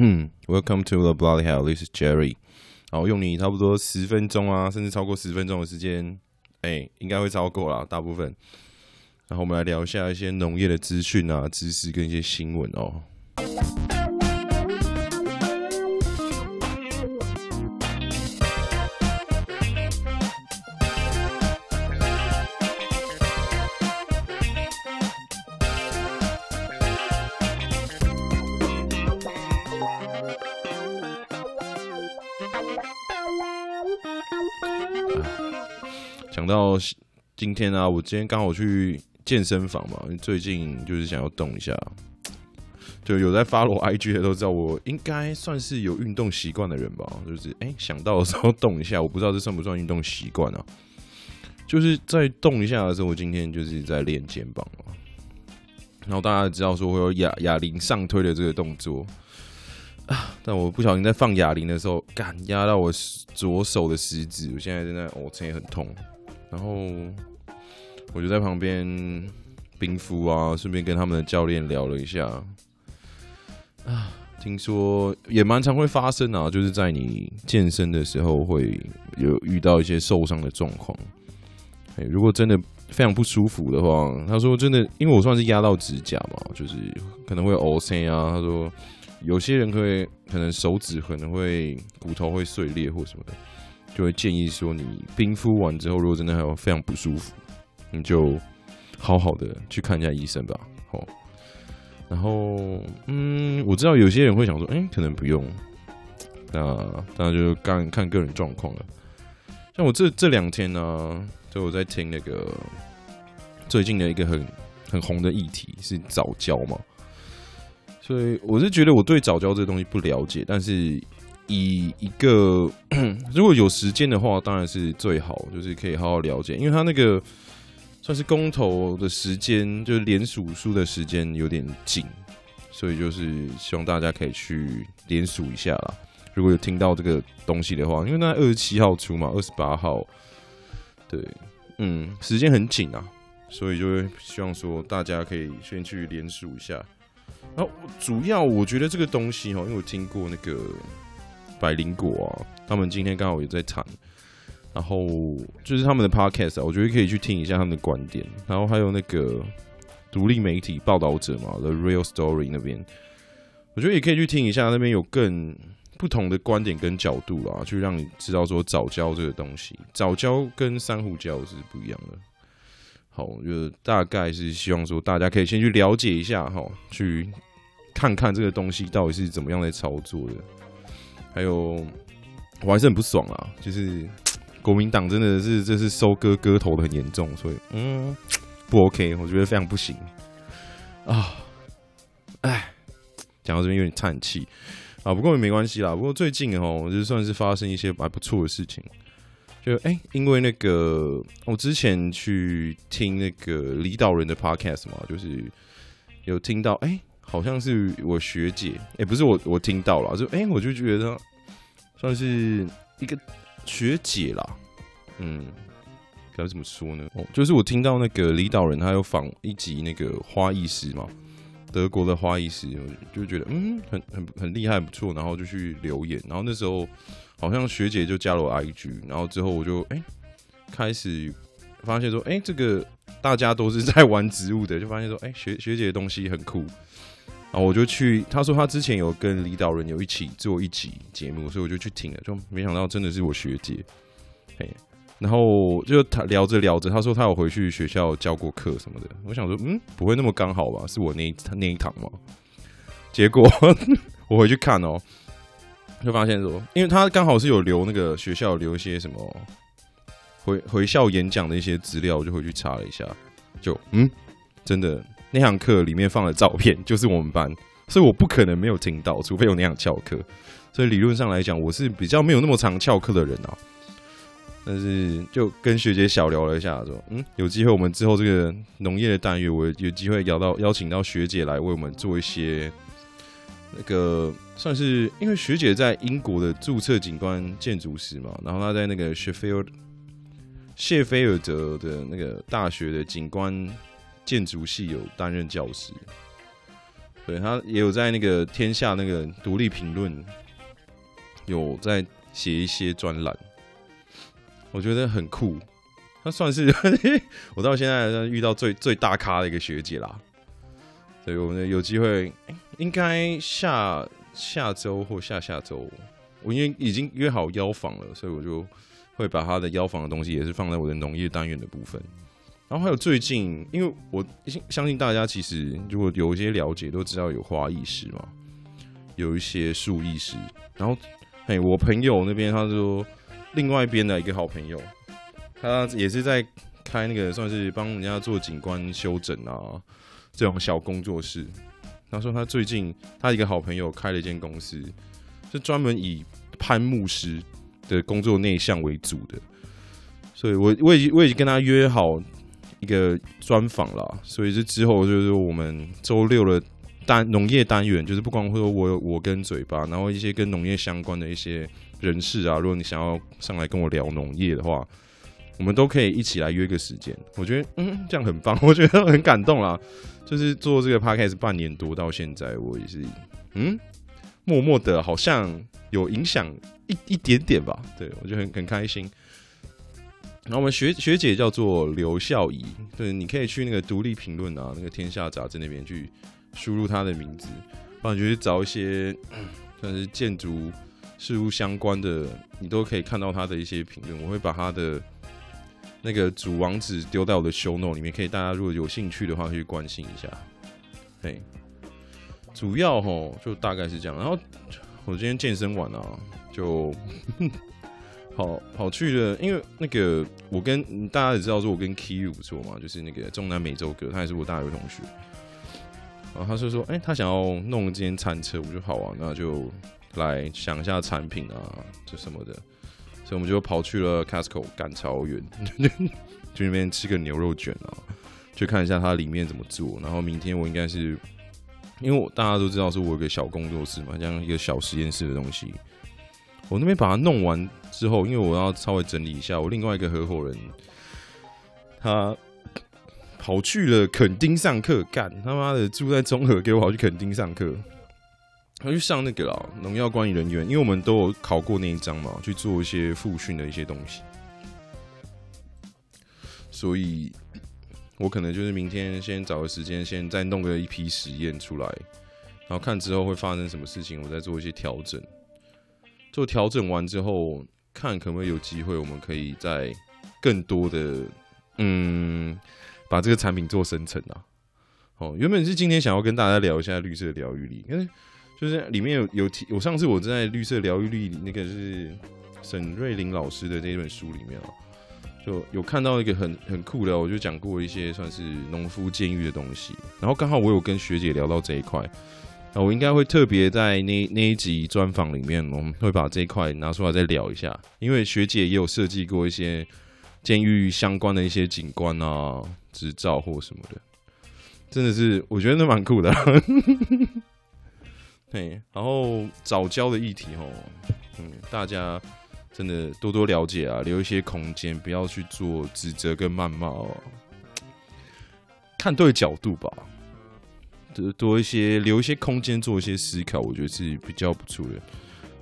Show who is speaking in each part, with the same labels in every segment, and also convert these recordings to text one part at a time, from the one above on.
Speaker 1: 嗯，Welcome to the Bloody Hell，This is Jerry。好，用你差不多十分钟啊，甚至超过十分钟的时间，哎、应该会超过啦，大部分。然后我们来聊一下一些农业的资讯啊、知识跟一些新闻哦。讲到今天啊，我今天刚好去健身房嘛，最近就是想要动一下，就有在发我 IG 的都知道，我应该算是有运动习惯的人吧。就是哎、想到的时候动一下，我不知道这算不算运动习惯啊？就是在动一下的时候，我今天就是在练肩膀嘛。然后大家知道说会有哑哑铃上推的这个动作，但我不小心在放哑铃的时候，干压到我左手的食指，我现在真的哦，这也很痛。然后我就在旁边冰敷啊，顺便跟他们的教练聊了一下啊。听说也蛮常会发生啊，就是在你健身的时候会有遇到一些受伤的状况。哎如果真的非常不舒服的话，他说真的，因为我算是压到指甲嘛，就是可能会凹陷啊。他说有些人会可能手指可能会骨头会碎裂或什么的。就会建议说，你冰敷完之后，如果真的还有非常不舒服，你就好好的去看一下医生吧。好，然后嗯，我知道有些人会想说，哎，可能不用，那当然就看看个人状况了。像我这这两天呢、就我在听那个最近的一个很很红的议题是早教嘛，所以我是觉得我对早教这东西不了解，但是。以一个 如果有时间的话，当然是最好，就是可以好好了解，因为他那个算是公投的时间，就是连署书的时间有点紧，所以就是希望大家可以去连署一下啦。如果有听到这个东西的话，因为那二十七号出嘛，二十八号，对，嗯，时间很紧啊，所以就会希望说大家可以先去连署一下。然后主要我觉得这个东西哈，因为我听过那个。百灵果啊，他们今天刚好也在谈，然后就是他们的 podcast 啊，我觉得可以去听一下他们的观点。然后还有那个独立媒体报道者嘛，The Real Story 那边，我觉得也可以去听一下，那边有更不同的观点跟角度啦，去让你知道说早教这个东西，早教跟珊瑚礁是不一样的。好，我觉得大概是希望说大家可以先去了解一下哈，去看看这个东西到底是怎么样来操作的。还有，我还是很不爽啊！就是国民党真的是这是收割割头的很严重，所以嗯，不 OK，我觉得非常不行啊！哎，讲到这边有点叹气啊，不过也没关系啦。不过最近哦，就算是发生一些还不错的事情，就哎、因为那个我之前去听那个李导人的 Podcast 嘛，就是有听到哎。好像是我学姐，哎、不是我，我听到了，就哎、我就觉得算是一个学姐啦，嗯，该怎么说呢？哦，就是我听到那个李导人他有访一集那个花艺师嘛，德国的花艺师，我就觉得嗯，很很很厉害，不错，然后就去留言，然后那时候好像学姐就加了我 IG，然后之后我就哎、欸、开始发现说，哎、欸，这个大家都是在玩植物的，就发现说，哎、欸，学学姐的东西很酷。然后我就去，他说他之前有跟李导人有一起做一集节目，所以我就去听了，就没想到真的是我学姐，嘿，然后就他聊着聊着，他说他有回去学校教过课什么的，我想说，嗯，不会那么刚好吧？是我那一那一堂吗？结果 我回去看哦，就发现说，因为他刚好是有留那个学校留一些什么回回校演讲的一些资料，我就回去查了一下，就嗯，真的。那堂课里面放的照片就是我们班，所以我不可能没有听到，除非有那样翘课。所以理论上来讲，我是比较没有那么常翘课的人啊。但是就跟学姐小聊了一下，说嗯，有机会我们之后这个农业的单元，我有机会邀到邀请到学姐来为我们做一些那个算是，因为学姐在英国的注册景观建筑师嘛，然后她在那个谢菲尔谢菲尔德的那个大学的景观。建筑系有担任教师，对，他也有在那个天下那个独立评论有在写一些专栏，我觉得很酷。他算是 我到现在遇到最最大咖的一个学姐啦。所以我们有机会，应该下下周或下下周，我因为已经约好邀访了，所以我就会把他的邀访的东西也是放在我的农业单元的部分。然后还有最近，因为我相信大家其实如果有一些了解，都知道有花艺师嘛，有一些树艺师。然后，哎，我朋友那边他说，另外一边的一个好朋友，他也是在开那个算是帮人家做景观修整啊这种小工作室。他说他最近他一个好朋友开了一间公司，是专门以攀木师的工作内向为主的，所以我我已经我已经跟他约好。一个专访啦，所以这之后就是我们周六的单农业单元，就是不光会说我我跟嘴巴，然后一些跟农业相关的一些人士啊，如果你想要上来跟我聊农业的话，我们都可以一起来约个时间。我觉得嗯，这样很棒，我觉得很感动啦。就是做这个 podcast 半年多到现在，我也是嗯，默默的好像有影响一一点点吧。对，我觉得很很开心。然后我们学学姐叫做刘孝仪，对，你可以去那个独立评论啊，那个天下杂志那边去输入她的名字，不然就去找一些算是建筑事物相关的，你都可以看到她的一些评论。我会把她的那个主网址丢在我的 show note 里面，可以大家如果有兴趣的话，可以去关心一下。对，主要吼就大概是这样。然后我今天健身完啊，就。跑跑去了，因为那个我跟大家也知道说，我跟 Kiyu 不错嘛，就是那个中南美洲哥，他也是我大学同学。然后他就说，哎、他想要弄一间餐车，我就好啊，那就来想一下产品啊，这什么的。所以我们就跑去了 Costco 赶超远，去那边吃个牛肉卷啊，去看一下它里面怎么做。然后明天我应该是，因为我大家都知道是我有个小工作室嘛，像一个小实验室的东西。我那边把它弄完之后，因为我要稍微整理一下，我另外一个合伙人他跑去了垦丁上课，干他妈的住在中和，给我跑去垦丁上课，他去上那个啦，农药管理人员，因为我们都有考过那一张嘛，去做一些复训的一些东西，所以我可能就是明天先找个时间，先再弄个一批实验出来，然后看之后会发生什么事情，我再做一些调整。做调整完之后，看可不可以有机会，我们可以再更多的嗯，把这个产品做生成啊。哦，原本是今天想要跟大家聊一下绿色疗愈力，因为就是里面有有提，我上次我在绿色疗愈力那个是沈瑞林老师的这本书里面啊，就有看到一个很很酷的，我就讲过一些算是农夫监狱的东西，然后刚好我有跟学姐聊到这一块。那我应该会特别在那那一集专访里面，我们会把这一块拿出来再聊一下，因为学姐也有设计过一些监狱相关的一些景观啊、执照或什么的，真的是我觉得那蛮酷的。对，然后早教的议题哦，嗯，大家真的多多了解啊，留一些空间，不要去做指责跟谩骂哦，看对角度吧。多多一些，留一些空间做一些思考，我觉得是比较不错的。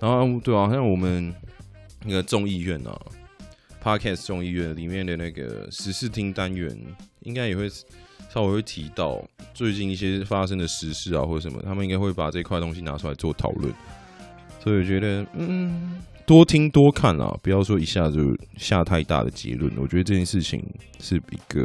Speaker 1: 然后，对啊，像我们那个众议院啊，Podcast 众议院里面的那个十四厅单元，应该也会稍微会提到最近一些发生的时事啊，或者什么，他们应该会把这块东西拿出来做讨论。所以我觉得，嗯，多听多看啊，不要说一下就下太大的结论。我觉得这件事情是一个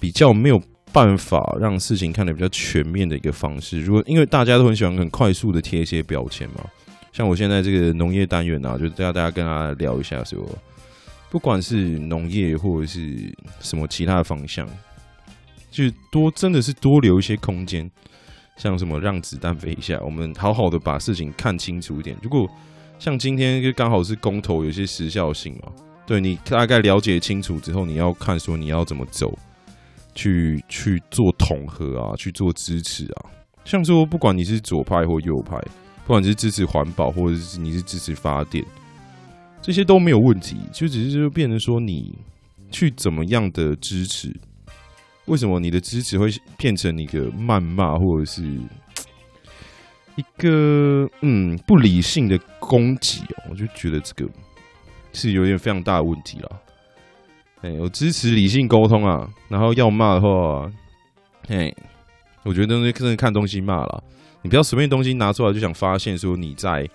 Speaker 1: 比较没有。办法让事情看得比较全面的一个方式。如果因为大家都很喜欢很快速的贴一些标签嘛，像我现在这个农业单元啊，就要大家跟大家聊一下说，不管是农业或者是什么其他的方向，就多真的是多留一些空间，像什么让子弹飞一下，我们好好的把事情看清楚一点。如果像今天就刚好是公投，有些时效性嘛，对你大概了解清楚之后，你要看说你要怎么走。去 去做统合啊，去做支持啊，像说不管你是左派或右派，不管你是支持环保或者是你是支持发电，这些都没有问题，就只是就变成说你去怎么样的支持，为什么你的支持会变成一个谩骂，或者是一个嗯不理性的攻击哦？我就觉得这个是有点非常大的问题了。哎，我支持理性沟通啊，然后要骂的话，哎，我觉得东西真的看东西骂了，你不要随便东西拿出来就想发现说你在。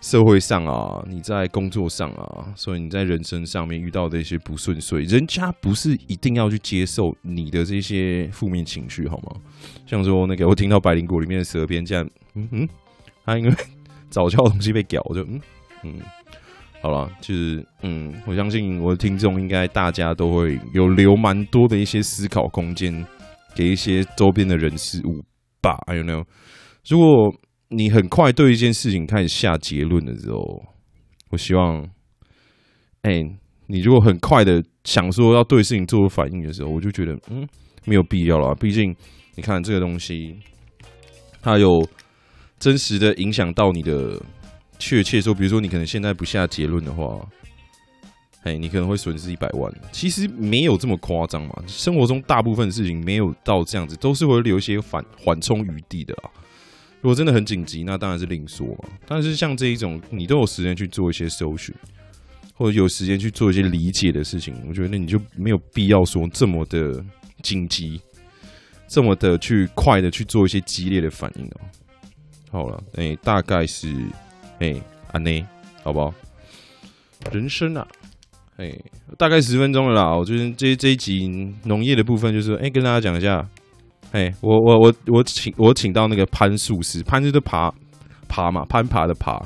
Speaker 1: 社会上啊，你在工作上啊，所以你在人生上面遇到的一些不顺遂，人家不是一定要去接受你的这些负面情绪，好吗？像说那个，我听到百灵果里面的蛇鞭这样，嗯哼，他因为早教的东西被屌，我就嗯嗯，好了，就是嗯，我相信我的听众应该大家都会有留蛮多的一些思考空间给一些周边的人事物吧，I don't know，如果。你很快对一件事情开始下结论的时候，我希望，哎、你如果很快的想说要对事情做出反应的时候，我就觉得，嗯，没有必要了。毕竟，你看这个东西，它有真实的影响到你的，确切说，比如说你可能现在不下结论的话，哎，你可能会损失一百万。其实没有这么夸张嘛，生活中大部分事情没有到这样子，都是会留一些缓缓冲余地的啊。如果真的很紧急，那当然是另说嘛。但是像这一种，你都有时间去做一些搜寻，或者有时间去做一些理解的事情，我觉得你就没有必要说这么的紧急，这么的去快的去做一些激烈的反应哦。好了，哎、欸，大概是哎，安内，好不好？人生啊，哎、欸，大概十分钟了啦。我觉得这这一集农业的部分，就是哎、欸，跟大家讲一下。哎、我我我我请我请到那个攀树师，攀就是爬爬嘛，攀爬的爬，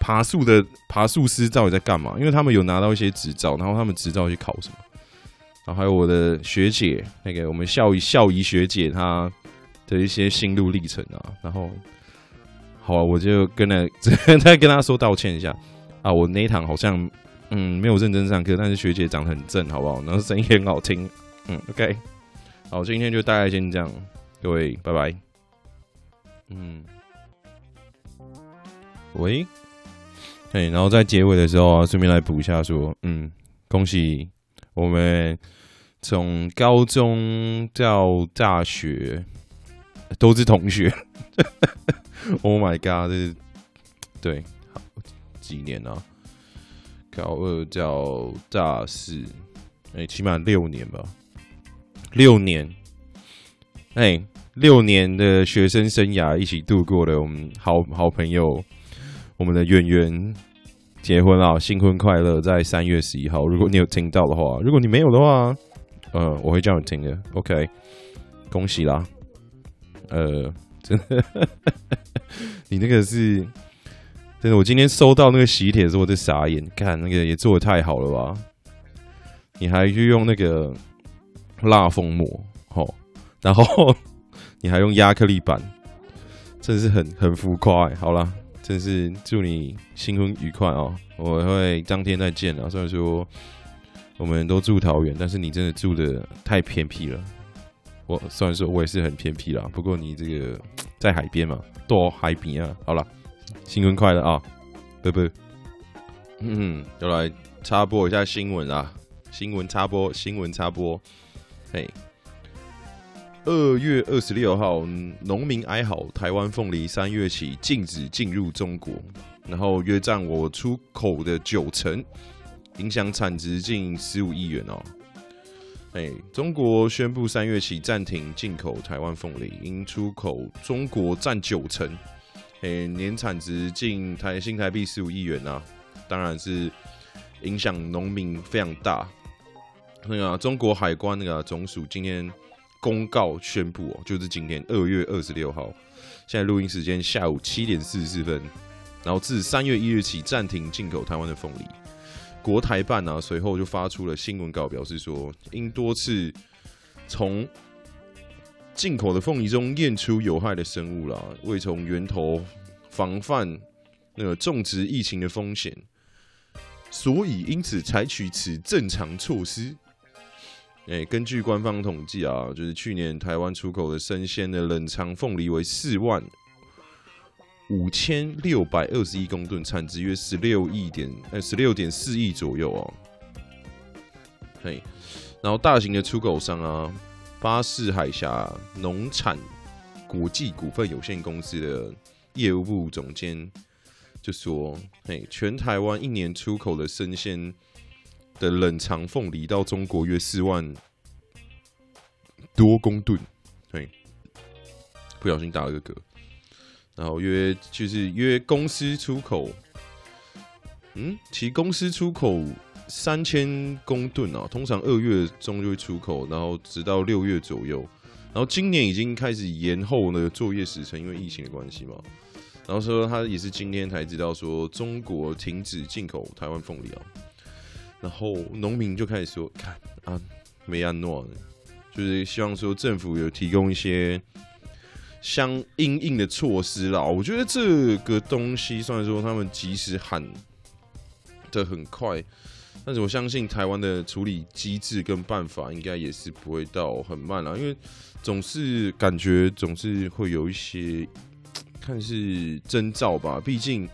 Speaker 1: 爬树的爬树师到底在干嘛？因为他们有拿到一些执照，然后他们执照去考什么？然后还有我的学姐，那个我们校医校医学姐她的一些心路历程啊。然后，好、我就跟了 再跟她说道歉一下啊，我那一堂好像嗯没有认真上课，但是学姐长得很正，好不好？然后声音也很好听，嗯，OK。好，今天就大概先这样，各位，拜拜。嗯，喂，嘿，然后在结尾的时候啊，顺便来补一下，说，嗯，恭喜我们从高中到大学都是同学。Oh my god，这是对，好几年啊？高二到大四，哎、起码六年吧。六年，哎、六年的学生生涯一起度过的，我们好好朋友，我们的圆圆结婚了，新婚快乐，在三月十一号。如果你有听到的话，如果你没有的话，呃，我会叫你听的。OK，恭喜啦！呃，真的，你那个是真的。我今天收到那个喜帖的时候，我在傻眼，看那个也做的太好了吧？你还去用那个。蜡封膜，吼，然后 你还用亚克力板，真是很很浮夸。好了，真是祝你新婚愉快哦！我会当天再见了。虽然说我们都住桃园，但是你真的住得太偏僻了。我虽然说我也是很偏僻啦，不过你这个 在海边嘛，多海边啊。好了，新婚快乐啊！拜拜。嗯，就来插播一下新闻啊，新闻插播，新闻插播。嘿，二月二十六号，农民哀嚎，台湾凤梨三月起禁止进入中国，然后约占我出口的九成，影响产值近十五亿元哦。哎，中国宣布三月起暂停进口台湾凤梨，因出口中国占九成，哎，年产值近台新台币十五亿元啊，当然是影响农民非常大。那个、啊、中国海关那个总署今天公告宣布哦，就是今天二月二十六号，现在录音时间下午七点四十四分，然后自三月一日起暂停进口台湾的凤梨。国台办呢、随后就发出了新闻稿，表示说，因多次从进口的凤梨中验出有害的生物啦，未从源头防范那个种植疫情的风险，所以因此采取此正常措施。哎、根据官方统计啊，就是去年台湾出口的生鲜的冷藏凤梨为四万五千六百二十一公吨，产值约十六亿点呃十六点四亿左右哦。嘿，然后大型的出口商啊，巴士海峡农产国际股份有限公司的业务部总监就说：“嘿，全台湾一年出口的生鲜的冷藏凤梨到中国约四万多公吨。”对，不小心打了个嗝。然后约就是约公司出口，嗯，其公司出口三千公吨啊，通常二月中就会出口，然后直到六月左右。然后今年已经开始延后那个作业时程，因为疫情的关系嘛。然后说他也是今天才知道说中国停止进口台湾凤梨啊。然后农民就开始说，看啊，没安诺，就是希望说政府有提供一些。相应应的措施啦，我觉得这个东西虽然说他们及时喊得很快，但是我相信台湾的处理机制跟办法应该也是不会到很慢啦，因为总是感觉总是会有一些看似征兆吧，毕竟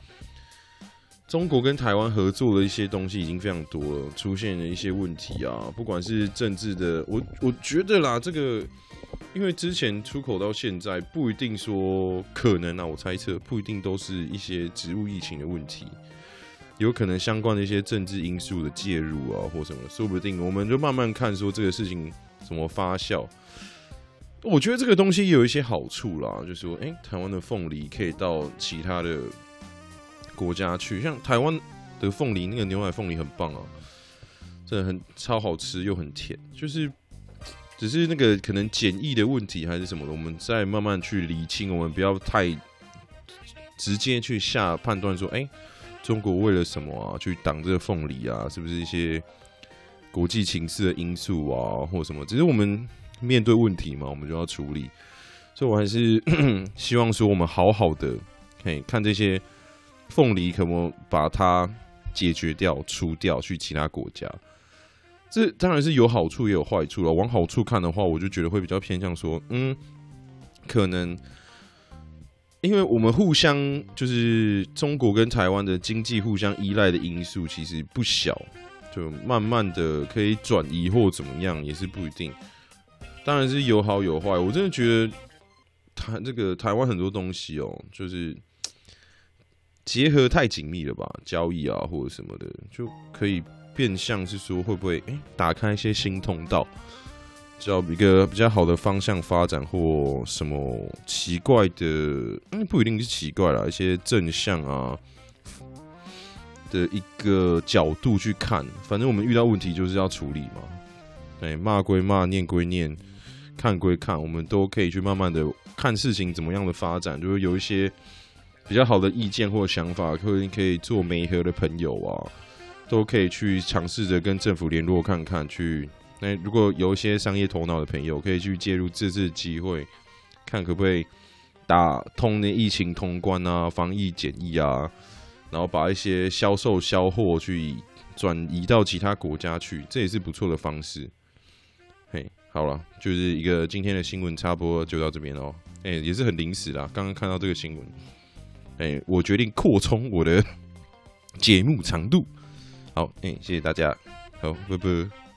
Speaker 1: 中国跟台湾合作的一些东西已经非常多了，出现了一些问题啊，不管是政治的，我我觉得啦，这个。因为之前出口到现在不一定说可能啊，我猜测不一定都是一些植物疫情的问题，有可能相关的一些政治因素的介入啊，或什么，说不定我们就慢慢看说这个事情怎么发酵。我觉得这个东西有一些好处啦，就是说，哎，台湾的凤梨可以到其他的国家去，像台湾的凤梨，那个牛奶凤梨很棒啊，真的很超好吃又很甜，就是。只是那个可能检疫的问题还是什么的，我们再慢慢去理清。我们不要太直接去下判断，说，哎，中国为了什么啊，去挡这个凤梨啊？是不是一些国际情势的因素啊，或什么？只是我们面对问题嘛，我们就要处理。所以我还是 希望说，我们好好的，可以看这些凤梨可不可以把它解决掉、除掉，去其他国家。这当然是有好处也有坏处了。往好处看的话，我就觉得会比较偏向说，嗯，可能因为我们互相就是中国跟台湾的经济互相依赖的因素其实不小，就慢慢的可以转移或怎么样也是不一定。当然是有好有坏。我真的觉得台这个台湾很多东西哦，就是结合太紧密了吧，交易啊或者什么的就可以。变相是说会不会哎、打开一些新通道，找一个比较好的方向发展，或什么奇怪的，嗯，不一定是奇怪啦，一些正向啊的一个角度去看。反正我们遇到问题就是要处理嘛，哎，骂归骂，念归念，看归看，我们都可以去慢慢的看事情怎么样的发展，就是有一些比较好的意见或想法，可以可以做媒合的朋友啊。都可以去尝试着跟政府联络看看，去那如果有一些商业头脑的朋友，可以去介入这次机会，看可不可以打通那疫情通关啊、防疫检疫啊，然后把一些销售销货去转移到其他国家去，这也是不错的方式。嘿，好了，就是一个今天的新闻，差不多就到这边哦。哎，也是很临时啦，刚刚看到这个新闻，哎，我决定扩充我的节目长度。好，哎、谢谢大家，好，拜拜。